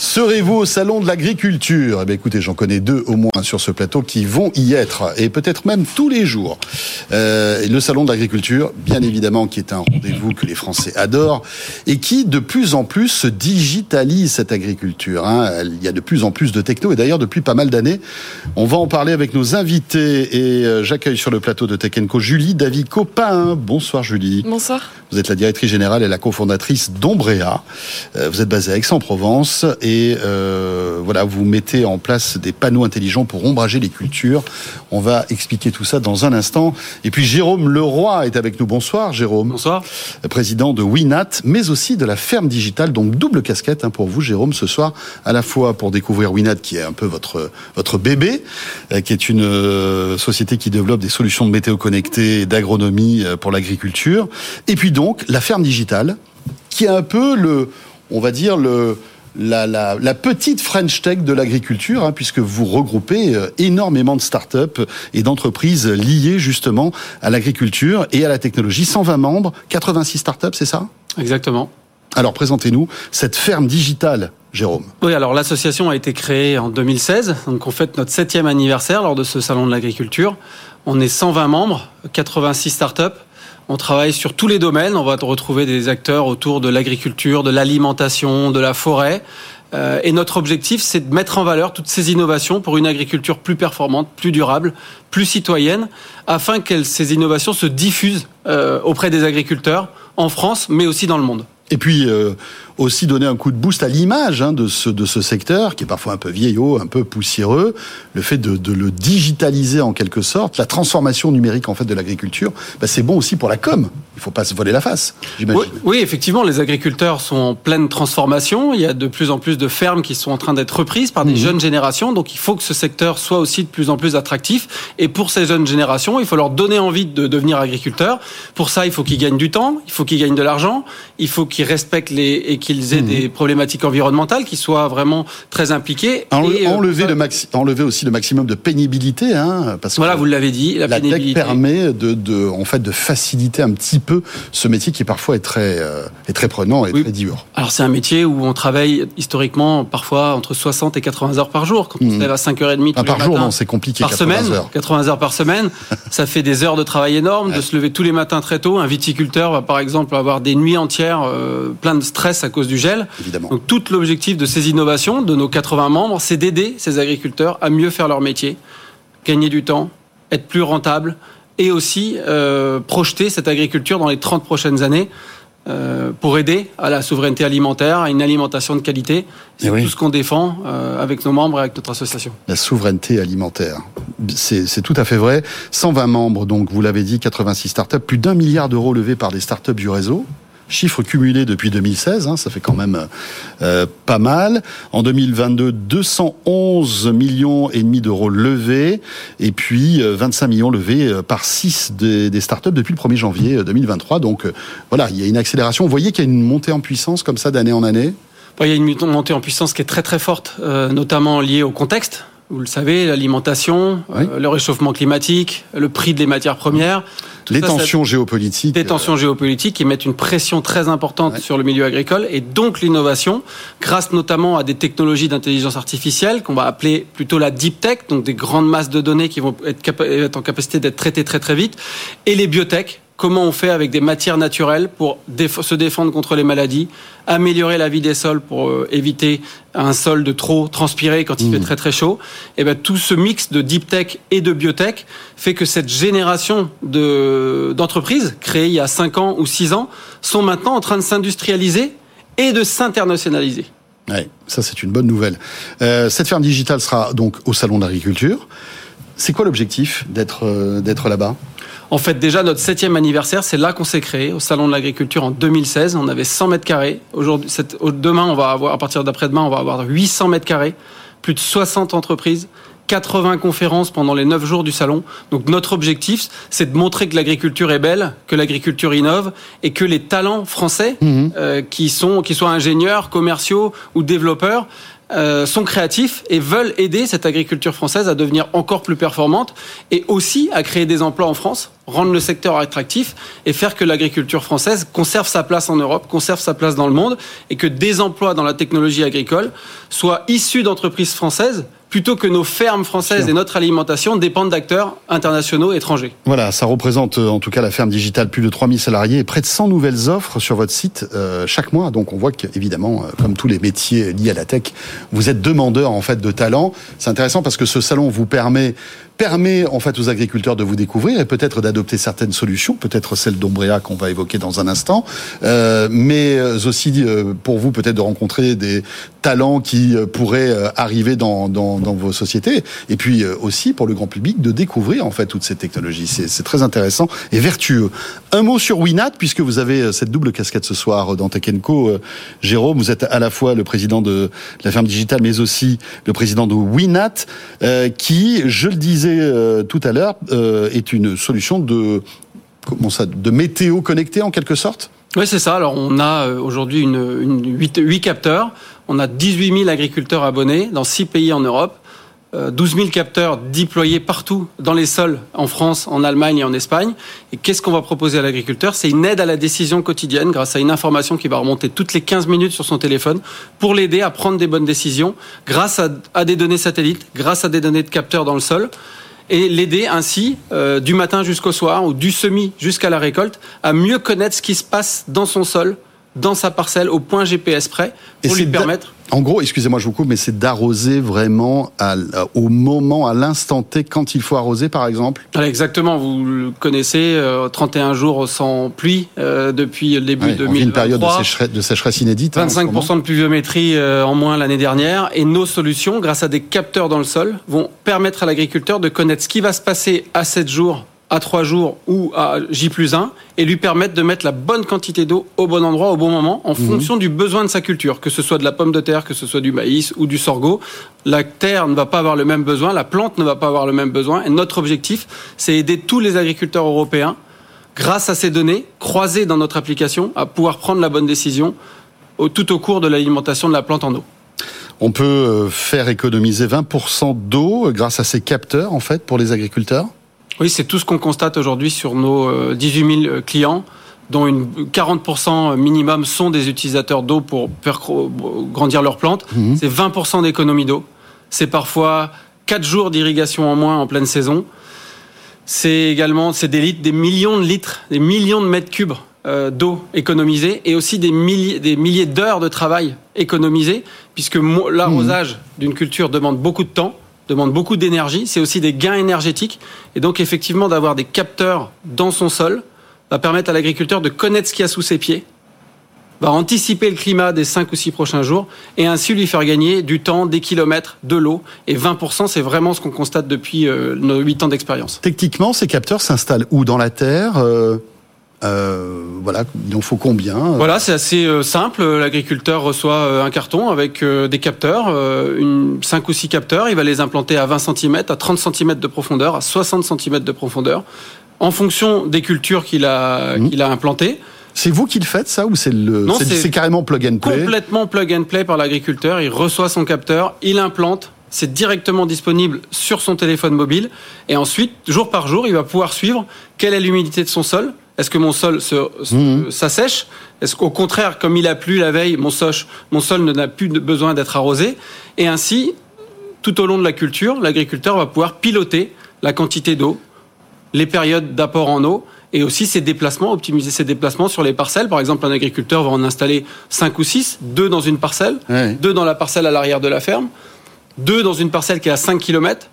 Serez-vous au salon de l'agriculture? Eh bien, écoutez, j'en connais deux au moins sur ce plateau qui vont y être, et peut-être même tous les jours. Euh, le salon de l'agriculture, bien évidemment, qui est un rendez-vous que les Français adorent, et qui de plus en plus se digitalise cette agriculture. Hein. Il y a de plus en plus de techno, et d'ailleurs depuis pas mal d'années, on va en parler avec nos invités. Et euh, j'accueille sur le plateau de Tech Co Julie David-Copin. Bonsoir Julie. Bonsoir. Vous êtes la directrice générale et la cofondatrice d'Ombrea. Euh, vous êtes basée à Aix-en-Provence et euh, voilà, vous mettez en place des panneaux intelligents pour ombrager les cultures. On va expliquer tout ça dans un instant. Et puis Jérôme Leroy est avec nous. Bonsoir Jérôme. Bonsoir. Président de Winat, mais aussi de la ferme digitale, donc double casquette hein, pour vous Jérôme ce soir, à la fois pour découvrir Winat qui est un peu votre votre bébé, euh, qui est une euh, société qui développe des solutions de météo connectées et d'agronomie pour l'agriculture, et puis donc la ferme digitale, qui est un peu le, on va dire le la, la, la, petite French Tech de l'agriculture, hein, puisque vous regroupez euh, énormément de start-up et d'entreprises liées justement à l'agriculture et à la technologie. 120 membres, 86 start-up, c'est ça? Exactement. Alors présentez-nous cette ferme digitale, Jérôme. Oui, alors l'association a été créée en 2016, donc on fête notre septième anniversaire lors de ce salon de l'agriculture. On est 120 membres, 86 start-up. On travaille sur tous les domaines. On va retrouver des acteurs autour de l'agriculture, de l'alimentation, de la forêt. Euh, et notre objectif, c'est de mettre en valeur toutes ces innovations pour une agriculture plus performante, plus durable, plus citoyenne, afin que ces innovations se diffusent euh, auprès des agriculteurs en France, mais aussi dans le monde. Et puis euh, aussi donner un coup de boost à l'image hein, de, ce, de ce secteur, qui est parfois un peu vieillot, un peu poussiéreux. Le fait de, de le digitaliser en quelque sorte, la transformation numérique en fait de l'agriculture, bah, c'est bon aussi pour la com. Il faut pas se voler la face, j'imagine. Oui, oui, effectivement, les agriculteurs sont en pleine transformation. Il y a de plus en plus de fermes qui sont en train d'être reprises par des mmh. jeunes générations. Donc il faut que ce secteur soit aussi de plus en plus attractif. Et pour ces jeunes générations, il faut leur donner envie de devenir agriculteurs. Pour ça, il faut qu'ils gagnent du temps, il faut qu'ils gagnent de l'argent, il faut qu'ils respectent les et qu'ils aient mmh. des problématiques environnementales, qu'ils soient vraiment très impliqués. et, enlever, euh, le maxi enlever aussi le maximum de pénibilité, hein, parce que voilà, vous l'avez dit, la, la pénibilité tech permet de, de, en fait, de faciliter un petit peu ce métier qui parfois est très, euh, est très prenant et oui. très dur. Alors c'est un métier où on travaille historiquement parfois entre 60 et 80 heures par jour. Quand on se lève à 5h30 ah, par jour, non, c'est compliqué. Par 80 semaine, heures. 80 heures par semaine, ça fait des heures de travail énormes, ouais. de se lever tous les matins très tôt. Un viticulteur va par exemple avoir des nuits entières euh, plein de stress à cause du gel. Évidemment. Donc tout l'objectif de ces innovations, de nos 80 membres, c'est d'aider ces agriculteurs à mieux faire leur métier, gagner du temps, être plus rentable et aussi euh, projeter cette agriculture dans les 30 prochaines années euh, pour aider à la souveraineté alimentaire, à une alimentation de qualité. C'est oui. tout ce qu'on défend euh, avec nos membres et avec notre association. La souveraineté alimentaire, c'est tout à fait vrai. 120 membres, donc vous l'avez dit, 86 startups, plus d'un milliard d'euros levés par des startups du réseau chiffre cumulé depuis 2016, hein, ça fait quand même euh, pas mal. En 2022, 211 millions et demi d'euros levés, et puis euh, 25 millions levés euh, par 6 des, des, startups depuis le 1er janvier 2023. Donc euh, voilà, il y a une accélération. Vous voyez qu'il y a une montée en puissance comme ça d'année en année? Il y a une montée en puissance qui est très très forte, euh, notamment liée au contexte. Vous le savez, l'alimentation, oui. euh, le réchauffement climatique, le prix des matières premières. Les tensions géopolitiques. Les tensions géopolitiques qui mettent une pression très importante ouais. sur le milieu agricole et donc l'innovation, grâce notamment à des technologies d'intelligence artificielle qu'on va appeler plutôt la deep tech, donc des grandes masses de données qui vont être, être en capacité d'être traitées très très vite, et les biotech, comment on fait avec des matières naturelles pour déf se défendre contre les maladies, améliorer la vie des sols pour euh, éviter un sol de trop transpirer quand il mmh. fait très très chaud. Et ben tout ce mix de deep tech et de biotech fait que cette génération de d'entreprises créées il y a 5 ans ou 6 ans sont maintenant en train de s'industrialiser et de s'internationaliser. Ouais, ça c'est une bonne nouvelle. Euh, cette ferme digitale sera donc au salon de l'agriculture. C'est quoi l'objectif d'être euh, d'être là-bas? En fait, déjà, notre septième anniversaire, c'est là qu'on s'est créé, au Salon de l'Agriculture en 2016. On avait 100 mètres carrés. Aujourd'hui, demain, on va avoir, à partir d'après-demain, on va avoir 800 mètres carrés, plus de 60 entreprises, 80 conférences pendant les 9 jours du salon. Donc notre objectif, c'est de montrer que l'agriculture est belle, que l'agriculture innove et que les talents français, mmh. euh, qui sont, qui soient ingénieurs, commerciaux ou développeurs, euh, sont créatifs et veulent aider cette agriculture française à devenir encore plus performante et aussi à créer des emplois en France, rendre le secteur attractif et faire que l'agriculture française conserve sa place en Europe, conserve sa place dans le monde et que des emplois dans la technologie agricole soient issus d'entreprises françaises plutôt que nos fermes françaises et notre alimentation dépendent d'acteurs internationaux étrangers. Voilà, ça représente euh, en tout cas la ferme digitale plus de 3000 salariés et près de 100 nouvelles offres sur votre site euh, chaque mois. Donc on voit qu'évidemment, euh, comme tous les métiers liés à la tech, vous êtes demandeur en fait de talent. C'est intéressant parce que ce salon vous permet permet en fait aux agriculteurs de vous découvrir et peut-être d'adopter certaines solutions, peut-être celle d'Ombrea qu'on va évoquer dans un instant, euh, mais aussi euh, pour vous peut-être de rencontrer des talents qui euh, pourraient euh, arriver dans, vos sociétés, et puis aussi pour le grand public de découvrir en fait toutes ces technologies. C'est très intéressant et vertueux. Un mot sur Winat, puisque vous avez cette double casquette ce soir dans Tech Co. Jérôme, vous êtes à la fois le président de la ferme digitale, mais aussi le président de Winat, qui, je le disais euh, tout à l'heure, euh, est une solution de, comment ça, de météo connecté en quelque sorte? Oui, c'est ça. Alors, on a euh, aujourd'hui une, une 8, capteurs. On a 18 000 agriculteurs abonnés dans 6 pays en Europe. 12 000 capteurs déployés partout dans les sols en France, en Allemagne et en Espagne. Et qu'est-ce qu'on va proposer à l'agriculteur? C'est une aide à la décision quotidienne grâce à une information qui va remonter toutes les 15 minutes sur son téléphone pour l'aider à prendre des bonnes décisions grâce à, à, des données satellites, grâce à des données de capteurs dans le sol et l'aider ainsi, euh, du matin jusqu'au soir ou du semis jusqu'à la récolte, à mieux connaître ce qui se passe dans son sol, dans sa parcelle, au point GPS près, pour lui permettre en gros, excusez-moi, je vous coupe, mais c'est d'arroser vraiment à, au moment, à l'instant T, quand il faut arroser, par exemple Exactement, vous le connaissez, 31 euh, jours sans pluie euh, depuis le début de 2023. une période de sécheresse, de sécheresse inédite. 25% hein, de pluviométrie euh, en moins l'année dernière. Et nos solutions, grâce à des capteurs dans le sol, vont permettre à l'agriculteur de connaître ce qui va se passer à 7 jours à 3 jours ou à J plus 1 et lui permettre de mettre la bonne quantité d'eau au bon endroit au bon moment en mhm. fonction du besoin de sa culture, que ce soit de la pomme de terre, que ce soit du maïs ou du sorgho. La terre ne va pas avoir le même besoin, la plante ne va pas avoir le même besoin et notre objectif, c'est aider tous les agriculteurs européens grâce à ces données croisées dans notre application à pouvoir prendre la bonne décision tout au cours de l'alimentation de la plante en eau. On peut euh, faire économiser 20% d'eau grâce à ces capteurs en fait pour les agriculteurs? Oui, c'est tout ce qu'on constate aujourd'hui sur nos 18 euh, 000 euh, clients dont une 40% minimum sont des utilisateurs d'eau pour faire grandir leurs plantes. Mhm. C'est 20% d'économie d'eau. C'est parfois 4 jours d'irrigation en moins en pleine saison. C'est également c'est des litres, des millions de litres, des millions de mètres cubes euh, d'eau économisée et aussi des milliers, des milliers d'heures de travail économisées, puisque l'arrosage mhm. d'une culture demande beaucoup de temps demande beaucoup d'énergie, c'est aussi des gains énergétiques. Et donc effectivement d'avoir des capteurs dans son sol va permettre à l'agriculteur de connaître ce qu'il y a sous ses pieds, va anticiper le climat des 5 ou 6 prochains jours et ainsi lui faire gagner du temps, des kilomètres, de l'eau. Et 20%, c'est vraiment ce qu'on constate depuis euh, nos 8 ans d'expérience. Techniquement, ces capteurs s'installent où? Dans la terre euh, euh, voilà, il en faut combien Voilà, c'est assez euh, simple. L'agriculteur reçoit euh, un carton avec des capteurs, une 5 ou 6 capteurs. Il va les implanter à 20 cm, à 30 cm de profondeur, à 60 cm de profondeur, en fonction des cultures qu'il a, mmh. qu'il a implantées. C'est vous qui le faites ça ou c'est le c'est carrément plug and play Complètement plug and play par l'agriculteur. Il reçoit son capteur, il implante, c'est directement disponible sur son téléphone mobile et ensuite jour par jour, il va pouvoir suivre quelle est l'humidité de son sol, est-ce que mon sol mhm. s'assèche? Est-ce qu'au contraire, comme il a plu la veille, mon, mon sol n'a plus besoin d'être arrosé? Et ainsi, tout au long de la culture, l'agriculteur va pouvoir piloter la quantité d'eau, les périodes d'apport en eau et aussi ses déplacements, optimiser ses déplacements sur les parcelles. Par exemple, un agriculteur va en installer 5 ou 6, deux dans une parcelle, deux dans la parcelle à l'arrière de la ferme, deux dans une parcelle qui est à 5 km.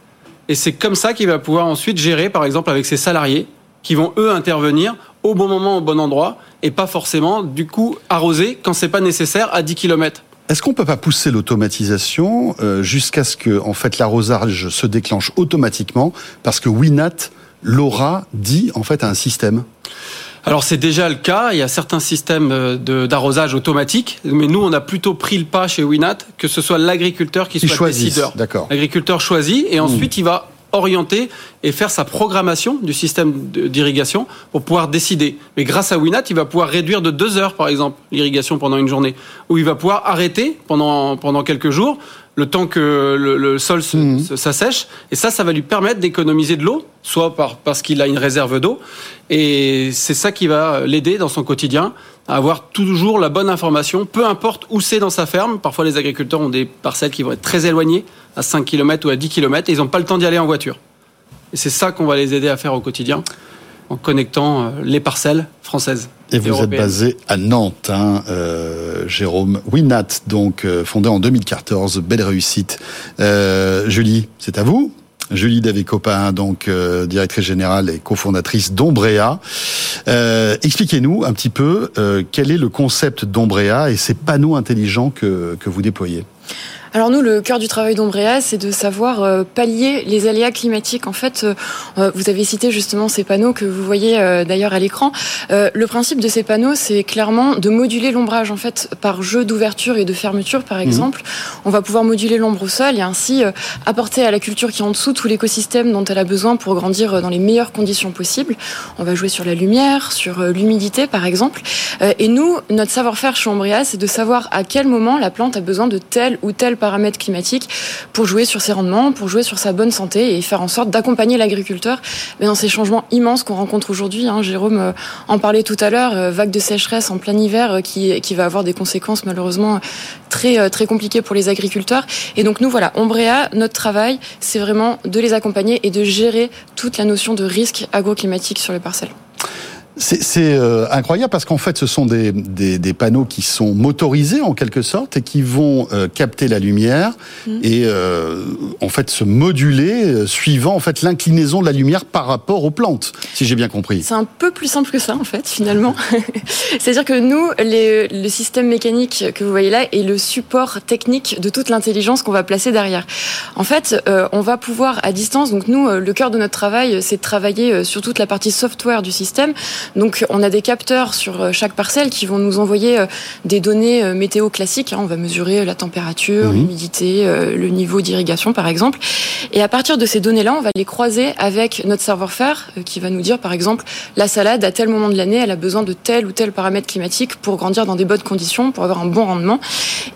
Et c'est comme ça qu'il va pouvoir ensuite gérer, par exemple, avec ses salariés, qui vont, eux, intervenir au bon moment, au bon endroit, et pas forcément, du coup, arroser quand c'est pas nécessaire à 10 km. Est-ce qu'on peut pas pousser l'automatisation euh, jusqu'à ce que, en fait, l'arrosage se déclenche automatiquement parce que Winat l'aura dit en fait à un système? Alors c'est déjà le cas, il y a certains systèmes euh, d'arrosage automatique, mais nous on a plutôt pris le pas chez Winat que ce soit l'agriculteur qui soit décideur. D'accord. L'agriculteur choisit et ensuite il va orienter et faire sa programmation du système d'irrigation pour pouvoir décider. Mais grâce à Winat, il va pouvoir réduire de deux heures, par exemple, l'irrigation pendant une journée, ou il va pouvoir arrêter pendant, pendant quelques jours le temps que le, sol mhm. s'assèche. Et ça, ça va lui permettre d'économiser de l'eau, soit par, parce qu'il a une réserve d'eau. Et c'est ça qui va l'aider dans son quotidien à avoir toujours la bonne information, peu importe où c'est dans sa ferme. Parfois, les agriculteurs ont des parcelles qui vont être très éloignées, à 5 km ou à 10 km, et ils n'ont pas le temps d'y aller en voiture. Et c'est ça qu'on va les aider à faire au quotidien, en connectant euh, les parcelles françaises. Et vous êtes basé à Nantes, hein, euh, Jérôme Winat, donc euh, fondé en 2014, belle réussite. Euh, Julie, c'est à vous. Julie Davé-Copin, donc euh, directrice générale et cofondatrice d'Ombrea. Euh, expliquez-nous un petit peu quel est le concept d'Ombrea et ces panneaux intelligents que, que vous déployez. Alors nous, le cœur du travail d'Ombrea, c'est de savoir euh, pallier les aléas climatiques. En fait, euh, euh, vous avez cité justement ces panneaux que vous voyez d'ailleurs à l'écran. le principe de ces panneaux, c'est clairement de moduler l'ombrage en fait par jeu d'ouverture et de fermeture, par mhm. exemple. On va pouvoir moduler l'ombre au sol et ainsi apporter à la culture qui est en dessous tout l'écosystème dont elle a besoin pour grandir dans les meilleures conditions possibles. On va jouer sur la lumière, sur l'humidité, par exemple. et nous, notre savoir-faire chez Ombrea, c'est de savoir à quel moment la plante a besoin de tel ou tel paramètres climatiques pour jouer sur ses rendements, pour jouer sur sa bonne santé et faire en sorte d'accompagner l'agriculteur dans ces changements immenses qu'on rencontre aujourd'hui. Hein. Jérôme euh, en parlait tout à l'heure, euh, vague de sécheresse en plein hiver euh, qui, qui va avoir des conséquences malheureusement très, très compliquées pour les agriculteurs. Et donc nous, voilà, Ombrea, notre travail, c'est vraiment de les accompagner et de gérer toute la notion de risque agroclimatique sur les parcelles. C'est euh, incroyable parce qu'en fait, ce sont des, des, des, panneaux qui sont motorisés en quelque sorte et qui vont euh, capter la lumière mmh. et euh, en fait se moduler euh, suivant en fait l'inclinaison de la lumière par rapport aux plantes, si j'ai bien compris. C'est un peu plus simple que ça en fait finalement. C'est-à-dire que nous, les, le système mécanique que vous voyez là est le support technique de toute l'intelligence qu'on va placer derrière. En fait, on va pouvoir à distance. Donc nous, le cœur de notre travail, c'est de travailler sur toute la partie software du système. Donc on a des capteurs sur euh, chaque parcelle qui vont nous envoyer euh, des données euh, météo classiques. Hein. On va mesurer la température, mhm. l'humidité, le niveau d'irrigation par exemple. Et à partir de ces données-là, on va les croiser avec notre savoir-faire qui va nous dire par exemple la salade à tel moment de l'année, elle a besoin de tel ou tel paramètre climatique pour grandir dans des bonnes conditions, pour avoir un bon rendement.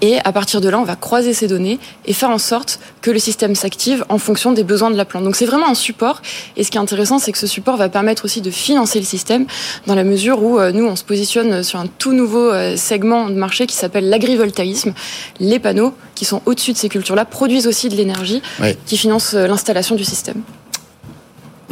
Et à partir de là, on va croiser ces données et faire en sorte que le système s'active en fonction des besoins de la plante. Donc c'est vraiment un support. Et ce qui est intéressant, c'est que ce support va permettre aussi de financer le système dans la mesure où euh, nous, on se positionne sur un tout nouveau euh, segment de marché qui s'appelle l'agrivoltaïsme. Les panneaux qui sont au-dessus de ces cultures-là produisent aussi de l'énergie qui finance euh, l'installation du système.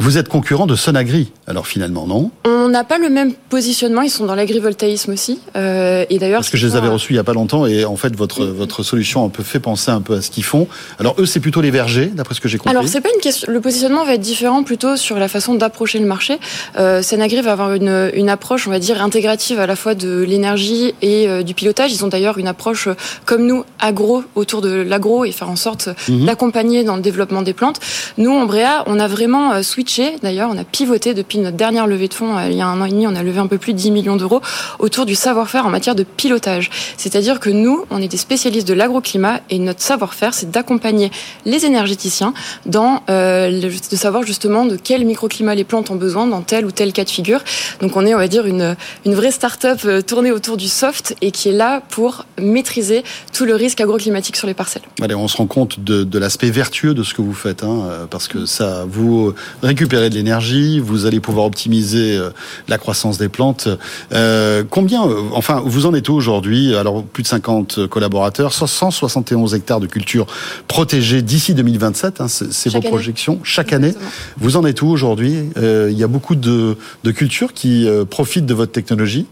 Vous êtes concurrent de Sonagri, alors finalement, non On n'a pas le même positionnement, ils sont dans l'agrivoltaïsme aussi. Euh, et d'ailleurs, Parce que je les avais reçus il n'y a pas longtemps, et en fait, votre, votre solution un peu fait penser un peu à ce qu'ils font. Alors eux, c'est plutôt les vergers, d'après ce que j'ai compris. Alors, c'est pas une question... Le positionnement va être différent plutôt sur la façon d'approcher le marché. Euh, Sonagri va avoir une, une approche, on va dire, intégrative à la fois de l'énergie et euh, du pilotage. Ils ont d'ailleurs une approche, euh, comme nous, agro, autour de l'agro, et faire en sorte mhm. d'accompagner dans le développement des plantes. Nous, en Bréa, on a vraiment euh, D'ailleurs, on a pivoté depuis notre dernière levée de fonds, euh, il y a un an et demi, on a levé un peu plus de 10 millions d'euros autour du savoir-faire en matière de pilotage. C'est-à-dire que nous, on est des spécialistes de l'agroclimat et notre savoir-faire, c'est d'accompagner les énergéticiens dans euh, de savoir justement de quel microclimat les plantes ont besoin dans tel ou tel cas de figure. Donc on est, on va dire, une, une vraie start-up euh, tournée autour du soft et qui est là pour maîtriser tout le risque agroclimatique sur les parcelles. Allez, on se rend compte de, l'aspect vertueux de ce que vous faites, hein, parce que ça vous récupérer de l'énergie, vous allez pouvoir optimiser euh, la croissance des plantes. Euh, combien, euh, enfin, vous en êtes où aujourd'hui? Alors, plus de 50 collaborateurs, 171 hectares de culture protégées d'ici 2027, hein, c'est vos projections, chaque année. Vous en êtes où aujourd'hui? Il y a beaucoup de, de cultures qui profitent de votre technologie.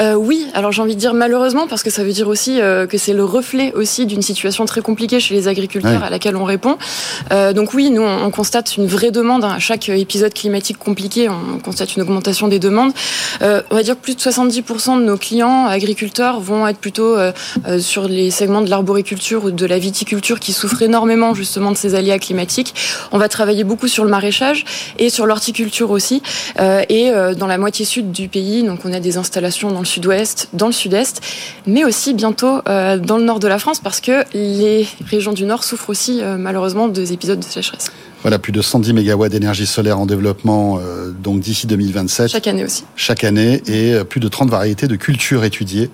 Oui, alors j'ai envie de dire malheureusement parce que ça veut dire aussi que c'est le reflet aussi d'une situation très compliquée chez les agriculteurs à laquelle on répond. Donc oui, nous on, constate une vraie demande à chaque épisode climatique compliqué, on constate une augmentation des demandes. Euh, on va dire que plus de 70% de nos clients agriculteurs vont être plutôt euh, euh, sur les segments de l'arboriculture ou de la viticulture qui souffrent énormément justement de ces aléas climatiques. On va travailler beaucoup sur le maraîchage et sur l'horticulture aussi. et dans la moitié sud du pays, donc on a des installations dans le sud-ouest, dans le sud-est, mais aussi bientôt euh, dans le nord de la France parce que les régions du nord souffrent aussi euh, malheureusement des épisodes de sécheresse. Voilà, plus de 110 mégawatts d'énergie solaire en développement donc d'ici 2027. Chaque année aussi. Chaque année et plus de 30 variétés de cultures étudiées.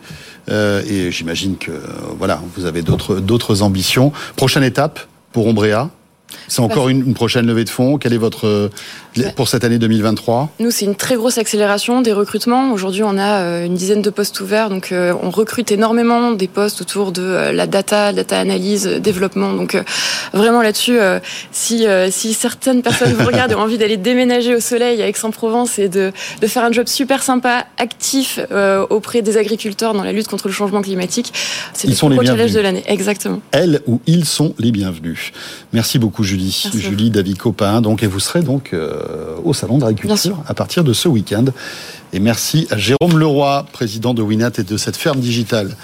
et j'imagine que voilà, vous avez d'autres d'autres ambitions. Prochaine étape pour Ombrea c'est encore une, prochaine levée de fonds. Quelle est votre euh, pour cette année 2023 Nous, c'est une très grosse accélération des recrutements. Aujourd'hui, on a euh, une dizaine de postes ouverts, donc euh, on recrute énormément des postes autour de la data, data analyse, développement. Donc vraiment là-dessus, si si certaines personnes vous regardent et ont envie d'aller déménager au soleil à Aix-en-Provence et de de faire un job super sympa, actif auprès des agriculteurs dans la lutte contre le changement climatique, c'est le plus gros challenge de l'année. Exactement. Elles ou ils sont les bienvenus. Merci beaucoup, Julie. Julie David Copin. Donc, et vous serez donc euh, au Salon de l'Agriculture à partir de ce week-end. Et merci à Jérôme Leroy, président de Winat et de cette ferme digitale.